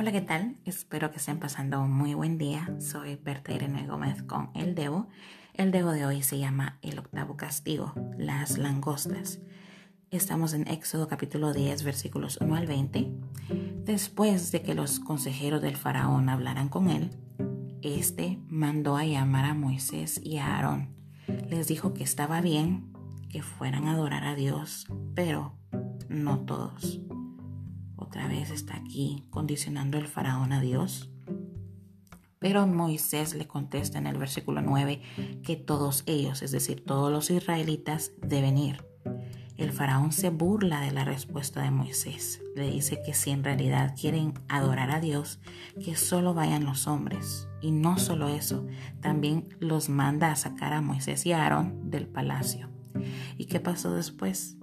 Hola, ¿qué tal? Espero que estén pasando un muy buen día. Soy Berta Irene Gómez con El Debo. El Debo de hoy se llama El octavo castigo, las langostas. Estamos en Éxodo capítulo 10, versículos 1 al 20. Después de que los consejeros del faraón hablaran con él, este mandó a llamar a Moisés y a Aarón. Les dijo que estaba bien que fueran a adorar a Dios, pero no todos otra vez está aquí condicionando el faraón a Dios. Pero Moisés le contesta en el versículo 9 que todos ellos, es decir, todos los israelitas, deben ir. El faraón se burla de la respuesta de Moisés. Le dice que si en realidad quieren adorar a Dios, que solo vayan los hombres. Y no solo eso, también los manda a sacar a Moisés y a Aarón del palacio. ¿Y qué pasó después?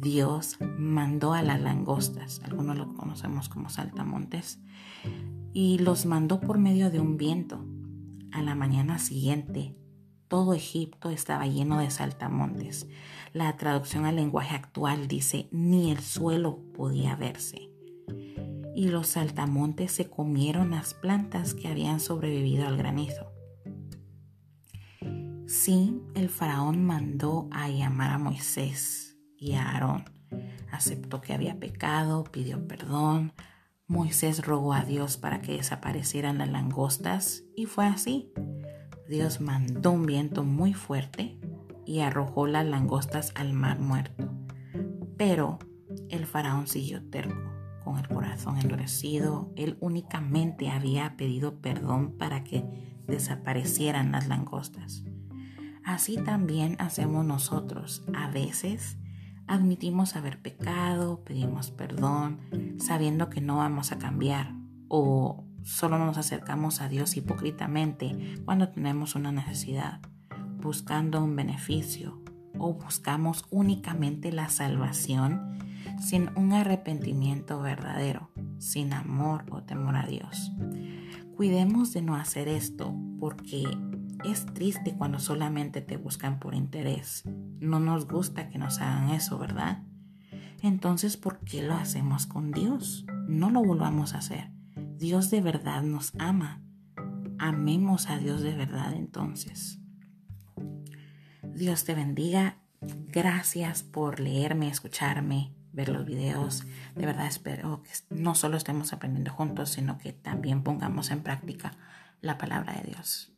Dios mandó a las langostas, algunos lo conocemos como saltamontes, y los mandó por medio de un viento. A la mañana siguiente, todo Egipto estaba lleno de saltamontes. La traducción al lenguaje actual dice, ni el suelo podía verse. Y los saltamontes se comieron las plantas que habían sobrevivido al granizo. Sí, el faraón mandó a llamar a Moisés y Aarón. Aceptó que había pecado, pidió perdón. Moisés rogó a Dios para que desaparecieran las langostas y fue así. Dios mandó un viento muy fuerte y arrojó las langostas al mar muerto. Pero el faraón siguió terco, con el corazón endurecido. Él únicamente había pedido perdón para que desaparecieran las langostas. Así también hacemos nosotros. A veces admitimos haber pecado, pedimos perdón, sabiendo que no vamos a cambiar o solo nos acercamos a Dios hipócritamente cuando tenemos una necesidad, buscando un beneficio o buscamos únicamente la salvación sin un arrepentimiento verdadero, sin amor o temor a Dios. Cuidemos de no hacer esto porque es triste cuando solamente te buscan por interés. No nos gusta que nos hagan eso, ¿verdad? Entonces, ¿por qué lo hacemos con Dios? No lo volvamos a hacer. Dios de verdad nos ama. Amemos a Dios de verdad entonces. Dios te bendiga. Gracias por leerme, escucharme, ver los videos. De verdad espero que no solo estemos aprendiendo juntos, sino que también pongamos en práctica la palabra de Dios.